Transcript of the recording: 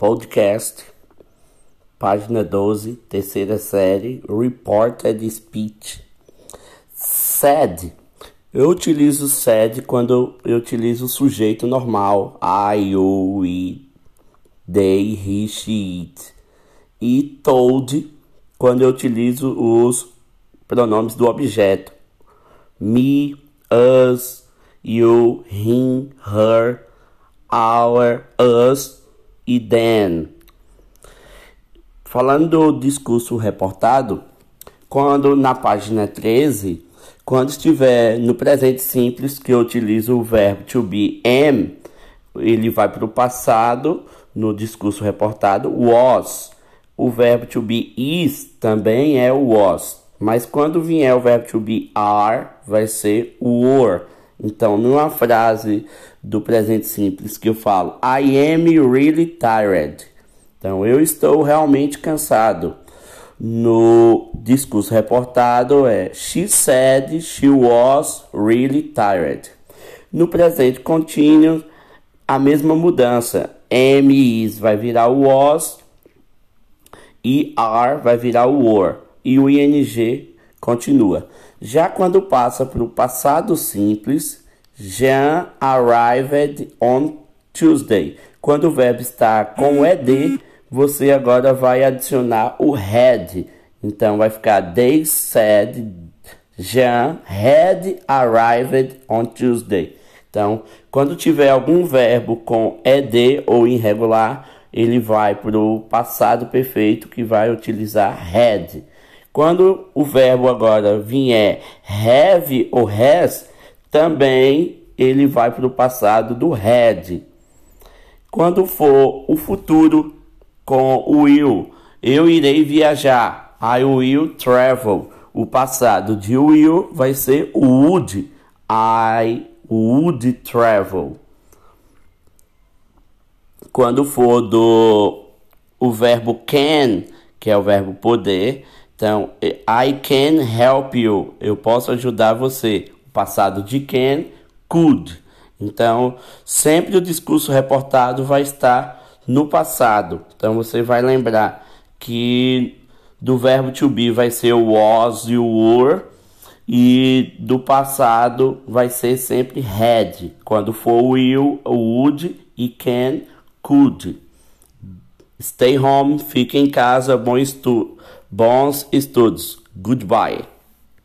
Podcast, página 12, terceira série, Reported Speech. Said. Eu utilizo said quando eu utilizo o sujeito normal. I, you, we, they, he, she, it. E told quando eu utilizo os pronomes do objeto. Me, us, you, him, her, our, us e then. Falando do discurso reportado, quando na página 13, quando estiver no presente simples, que eu utilizo o verbo to be am, ele vai para o passado no discurso reportado, was. O verbo to be is também é o was. Mas quando vier o verbo to be are, vai ser were. Então, numa frase do presente simples que eu falo, I am really tired. Então, eu estou realmente cansado. No discurso reportado é She said she was really tired. No presente contínuo, a mesma mudança. Am is vai virar o was e are vai virar o were. E o ing continua. Já quando passa para o passado simples, Jean arrived on Tuesday. Quando o verbo está com ed, você agora vai adicionar o had. Então vai ficar they said Jean had arrived on Tuesday. Então, quando tiver algum verbo com ed ou irregular, ele vai para o passado perfeito que vai utilizar had. Quando o verbo agora vier have ou has, também ele vai para o passado do had. Quando for o futuro com o will, eu irei viajar. I will travel. O passado de will vai ser would. I would travel. Quando for do o verbo can, que é o verbo poder, então, I can help you. Eu posso ajudar você. O passado de can, could. Então, sempre o discurso reportado vai estar no passado. Então, você vai lembrar que do verbo to be vai ser o was e o were. E do passado vai ser sempre had. Quando for will, would e can, could. Stay home, fique em casa, bom estudo. Bons estudos. Goodbye.